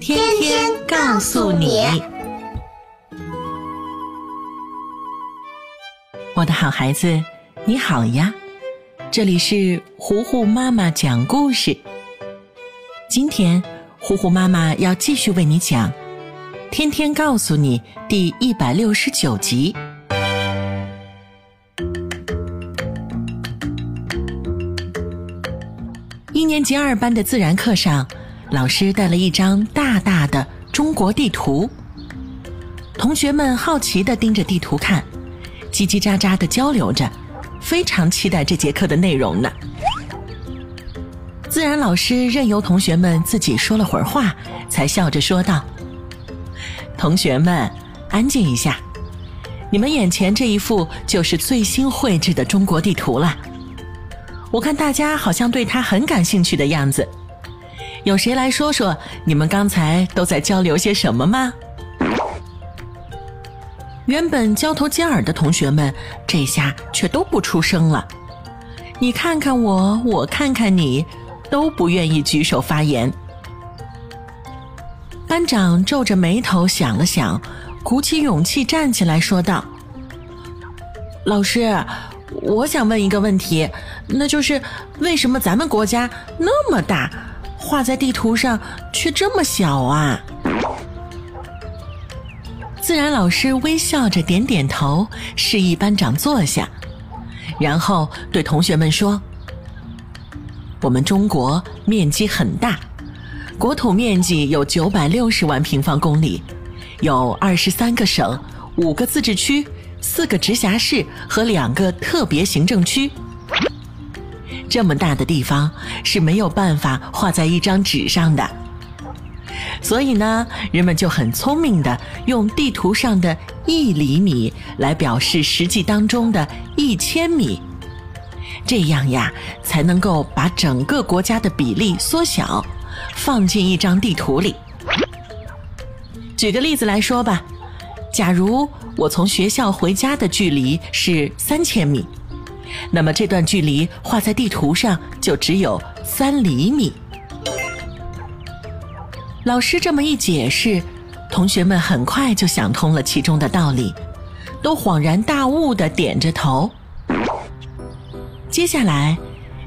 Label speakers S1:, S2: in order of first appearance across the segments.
S1: 天天告诉你，我的好孩子，你好呀！这里是糊糊妈妈讲故事。今天，糊糊妈妈要继续为你讲《天天告诉你》第一百六十九集。一年级二班的自然课上。老师带了一张大大的中国地图，同学们好奇地盯着地图看，叽叽喳喳地交流着，非常期待这节课的内容呢。自然老师任由同学们自己说了会儿话，才笑着说道：“同学们，安静一下，你们眼前这一幅就是最新绘制的中国地图了。我看大家好像对它很感兴趣的样子。”有谁来说说你们刚才都在交流些什么吗？原本交头接耳的同学们，这下却都不出声了。你看看我，我看看你，都不愿意举手发言。班长皱着眉头想了想，鼓起勇气站起来说道：“老师，我想问一个问题，那就是为什么咱们国家那么大？”画在地图上却这么小啊！自然老师微笑着点点头，示意班长坐下，然后对同学们说：“我们中国面积很大，国土面积有九百六十万平方公里，有二十三个省、五个自治区、四个直辖市和两个特别行政区。”这么大的地方是没有办法画在一张纸上的，所以呢，人们就很聪明的用地图上的一厘米来表示实际当中的一千米，这样呀，才能够把整个国家的比例缩小，放进一张地图里。举个例子来说吧，假如我从学校回家的距离是三千米。那么这段距离画在地图上就只有三厘米。老师这么一解释，同学们很快就想通了其中的道理，都恍然大悟的点着头。接下来，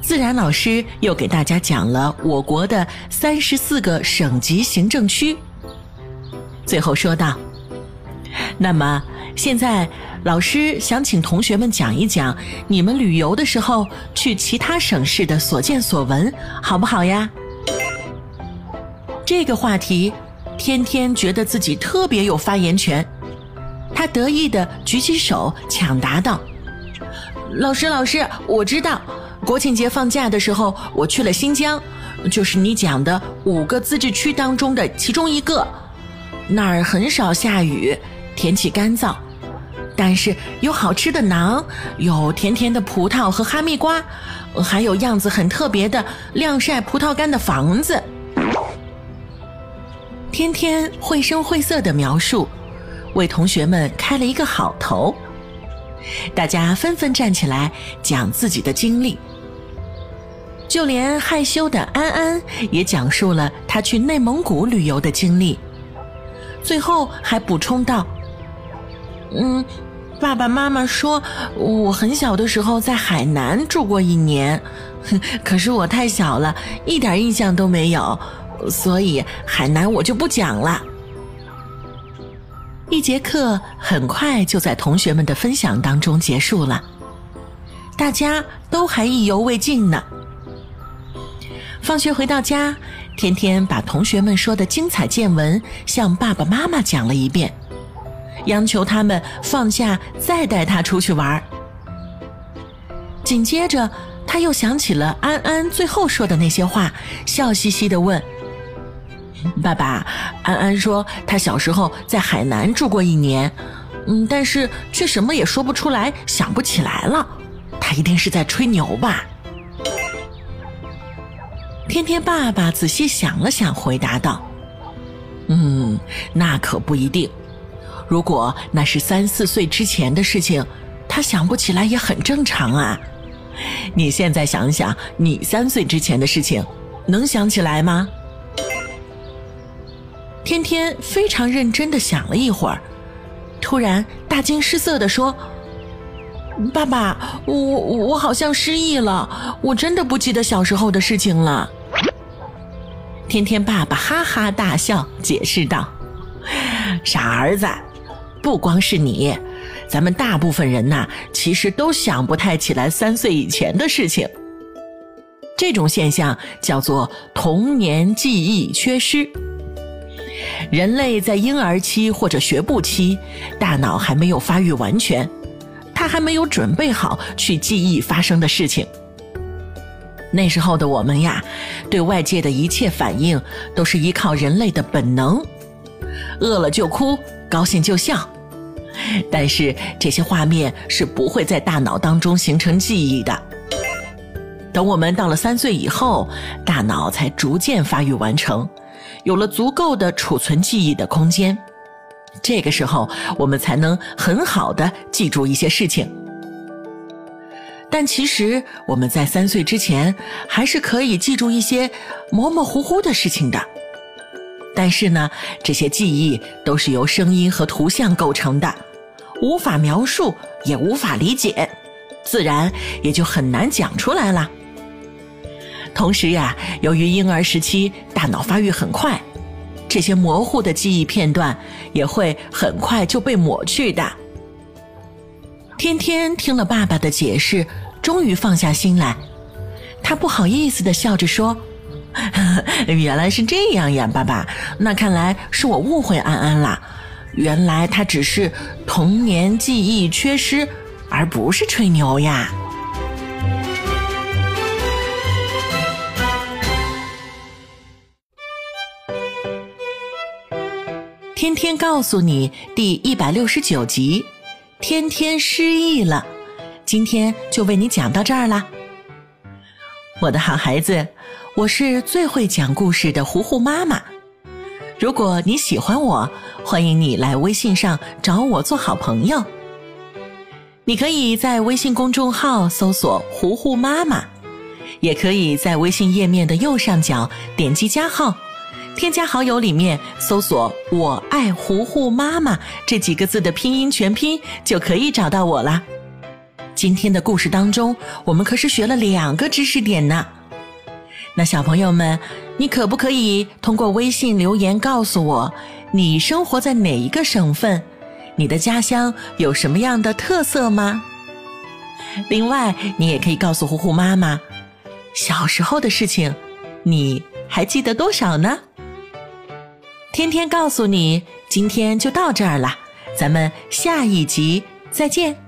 S1: 自然老师又给大家讲了我国的三十四个省级行政区，最后说道：“那么现在。”老师想请同学们讲一讲你们旅游的时候去其他省市的所见所闻，好不好呀？这个话题，天天觉得自己特别有发言权，他得意的举起手抢答道：“老师，老师，我知道，国庆节放假的时候我去了新疆，就是你讲的五个自治区当中的其中一个，那儿很少下雨，天气干燥。”但是有好吃的馕，有甜甜的葡萄和哈密瓜，还有样子很特别的晾晒葡萄干的房子。天天绘声绘色的描述，为同学们开了一个好头。大家纷纷站起来讲自己的经历，就连害羞的安安也讲述了他去内蒙古旅游的经历，最后还补充道。嗯，爸爸妈妈说我很小的时候在海南住过一年，可是我太小了，一点印象都没有，所以海南我就不讲了。一节课很快就在同学们的分享当中结束了，大家都还意犹未尽呢。放学回到家，天天把同学们说的精彩见闻向爸爸妈妈讲了一遍，央求他们放假再带他出去玩。紧接着，他又想起了安安最后说的那些话，笑嘻嘻的问：“爸爸，安安说他小时候在海南住过一年，嗯，但是却什么也说不出来，想不起来了。他一定是在吹牛吧？”天天爸爸仔细想了想，回答道：“嗯，那可不一定。如果那是三四岁之前的事情，他想不起来也很正常啊。”你现在想想，你三岁之前的事情，能想起来吗？天天非常认真的想了一会儿，突然大惊失色的说：“爸爸，我我好像失忆了，我真的不记得小时候的事情了。”天天爸爸哈哈大笑，解释道：“傻儿子，不光是你。”咱们大部分人呐，其实都想不太起来三岁以前的事情。这种现象叫做童年记忆缺失。人类在婴儿期或者学步期，大脑还没有发育完全，他还没有准备好去记忆发生的事情。那时候的我们呀，对外界的一切反应都是依靠人类的本能，饿了就哭，高兴就笑。但是这些画面是不会在大脑当中形成记忆的。等我们到了三岁以后，大脑才逐渐发育完成，有了足够的储存记忆的空间。这个时候，我们才能很好的记住一些事情。但其实我们在三岁之前，还是可以记住一些模模糊糊的事情的。但是呢，这些记忆都是由声音和图像构成的，无法描述，也无法理解，自然也就很难讲出来了。同时呀，由于婴儿时期大脑发育很快，这些模糊的记忆片段也会很快就被抹去的。天天听了爸爸的解释，终于放下心来，他不好意思的笑着说。原来是这样呀，爸爸。那看来是我误会安安了。原来他只是童年记忆缺失，而不是吹牛呀。天天告诉你第一百六十九集，天天失忆了。今天就为你讲到这儿啦，我的好孩子。我是最会讲故事的糊糊妈妈。如果你喜欢我，欢迎你来微信上找我做好朋友。你可以在微信公众号搜索“糊糊妈妈”，也可以在微信页面的右上角点击加号，添加好友里面搜索“我爱糊糊妈妈”这几个字的拼音全拼，就可以找到我啦。今天的故事当中，我们可是学了两个知识点呢。那小朋友们，你可不可以通过微信留言告诉我，你生活在哪一个省份？你的家乡有什么样的特色吗？另外，你也可以告诉呼呼妈妈，小时候的事情，你还记得多少呢？天天告诉你，今天就到这儿了，咱们下一集再见。